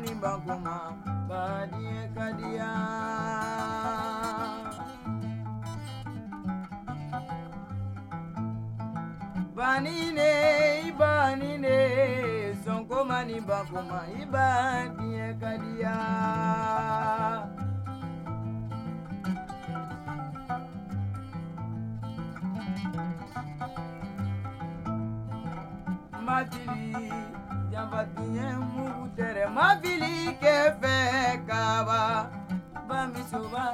Ni bakoma, badie kadia. Banine, banine, sonkoma ni bakoma, ibadie kadia. mafili janfatiɲɛ mugu tɛrɛ mafili kɛ fɛ kaba. Bamisoba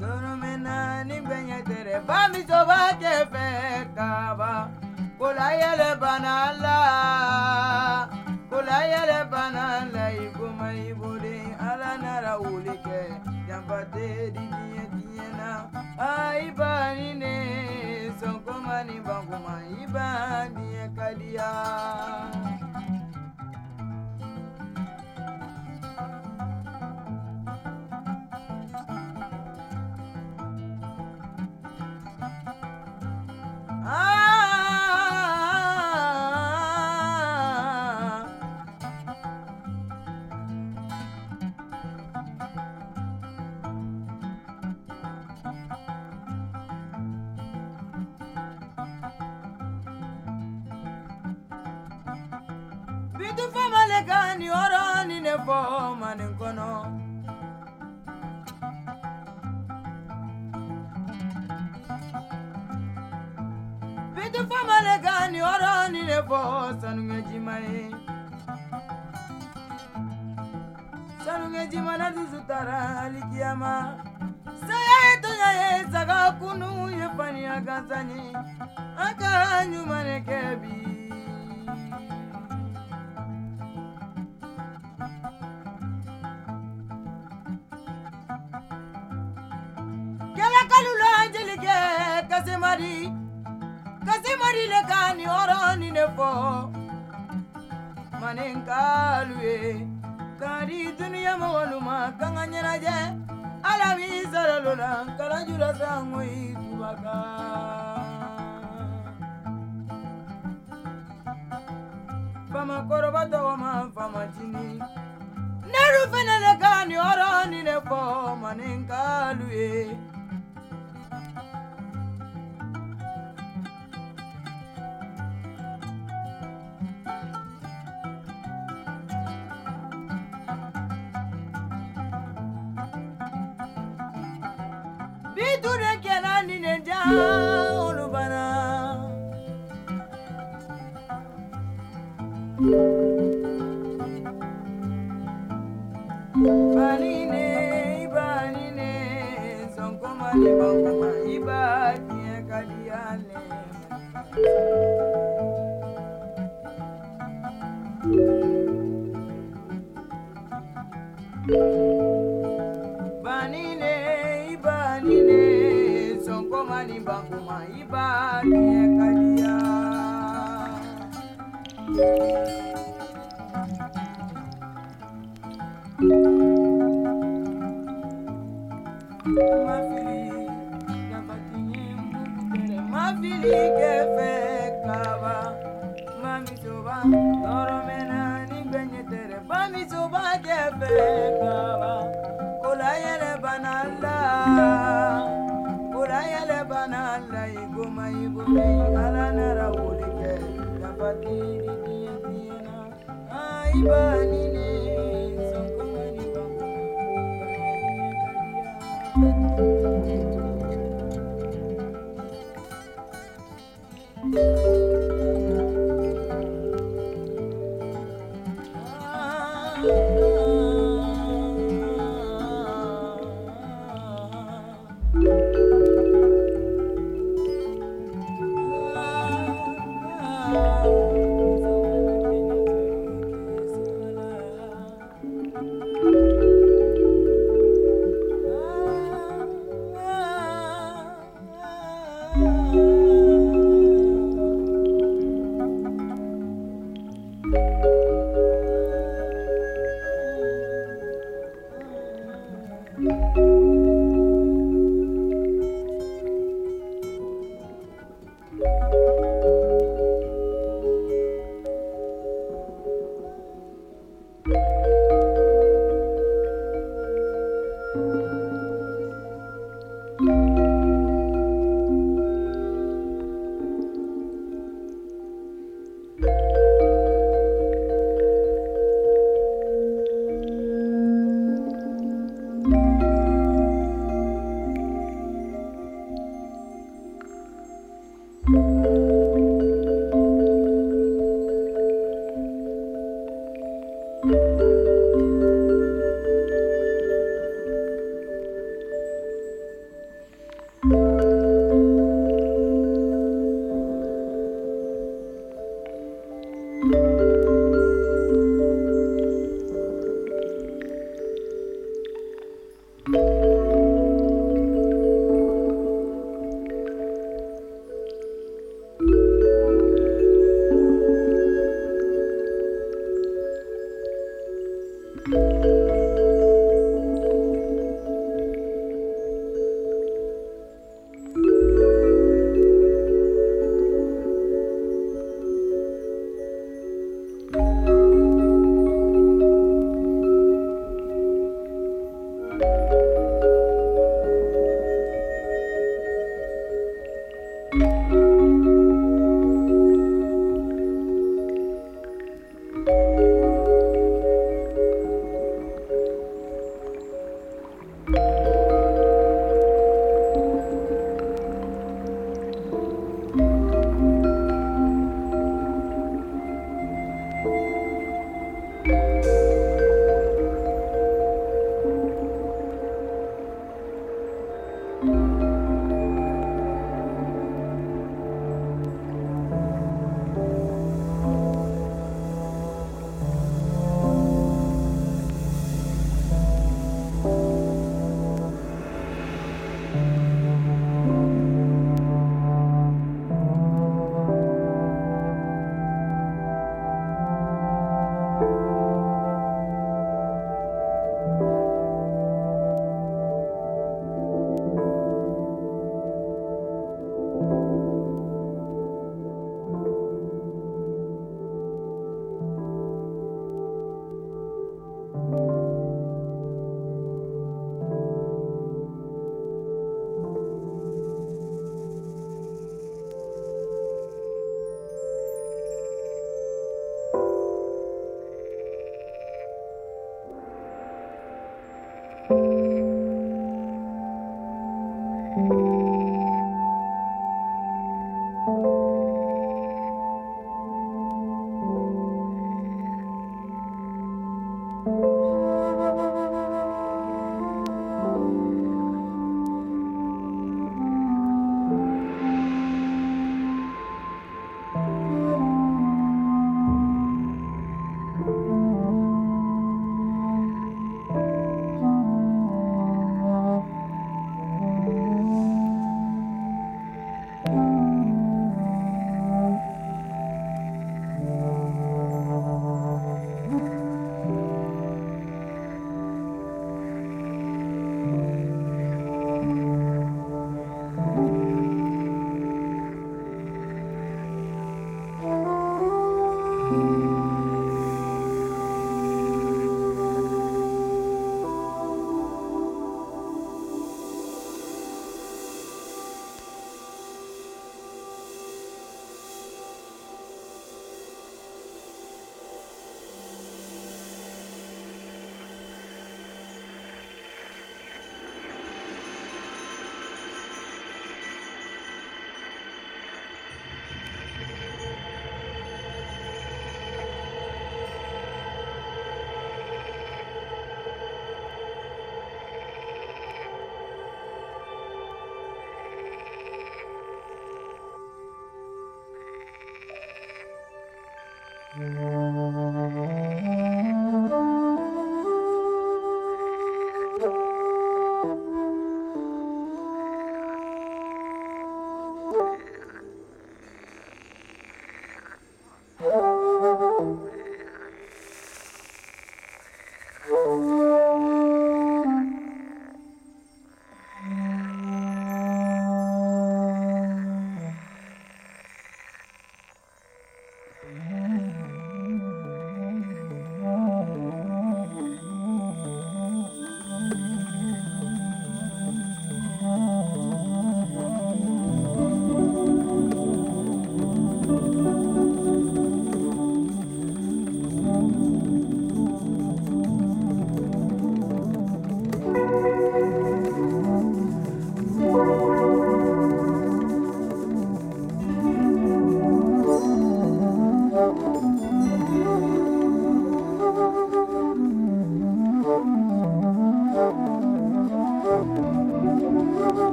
tɔrɔmɛ naani gbɛɲɛ tɛrɛ bamisoba kɛ fɛ kaba. Kola yɛlɛ bana la kola yɛlɛ bana la i koma i boden ala nara wuli kɛ janfate di diɲɛ diɲɛ na. Ayi bani ne sɔnkoma ni bankoma i ba diɲɛ ka diya. Bitu fama le kan ni yɔrɔ ni ne fɔ manin kɔnɔ. Bitu fama le kan ni yɔrɔ ni ne fɔ sanuɲɛ jima ye. Sanuɲɛ jima na dusu taara alikiyama. Saya ye tonya ye ye faniya gansan ye. An ka ɲuman. kasimadi kasimadi le ka nin hɔrɔn nin de fɔ maninkalu ye ka di dunuya mɔgɔlu ma ka ka ɲɛnajɛ ala b'i sara lo la kalaju la sango i tuba kan famakɔrɔba tɔgɔ ma famatini neru fɛnɛ le ka nin hɔrɔn nin de fɔ maninkalu ye banine banine sɔnkɔmani bakuma i b'a tiɲɛ ka diya. mafili dabatinye mutɛrɛ mafili kɛfɛ kaba mamisoba tɔɔrɔ mɛnna ni gbɛɲɛ tɛrɛ bamisoba. Igoma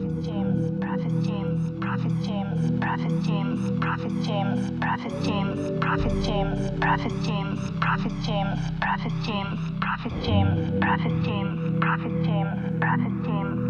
Prophet James, Prophet James, Prophet James, Prophet James, Prophet James, Prophet James, Prophet James, Prophet James, Prophet James, Prophet James, Prophet James, Prophet James, Prophet James, Prophet James.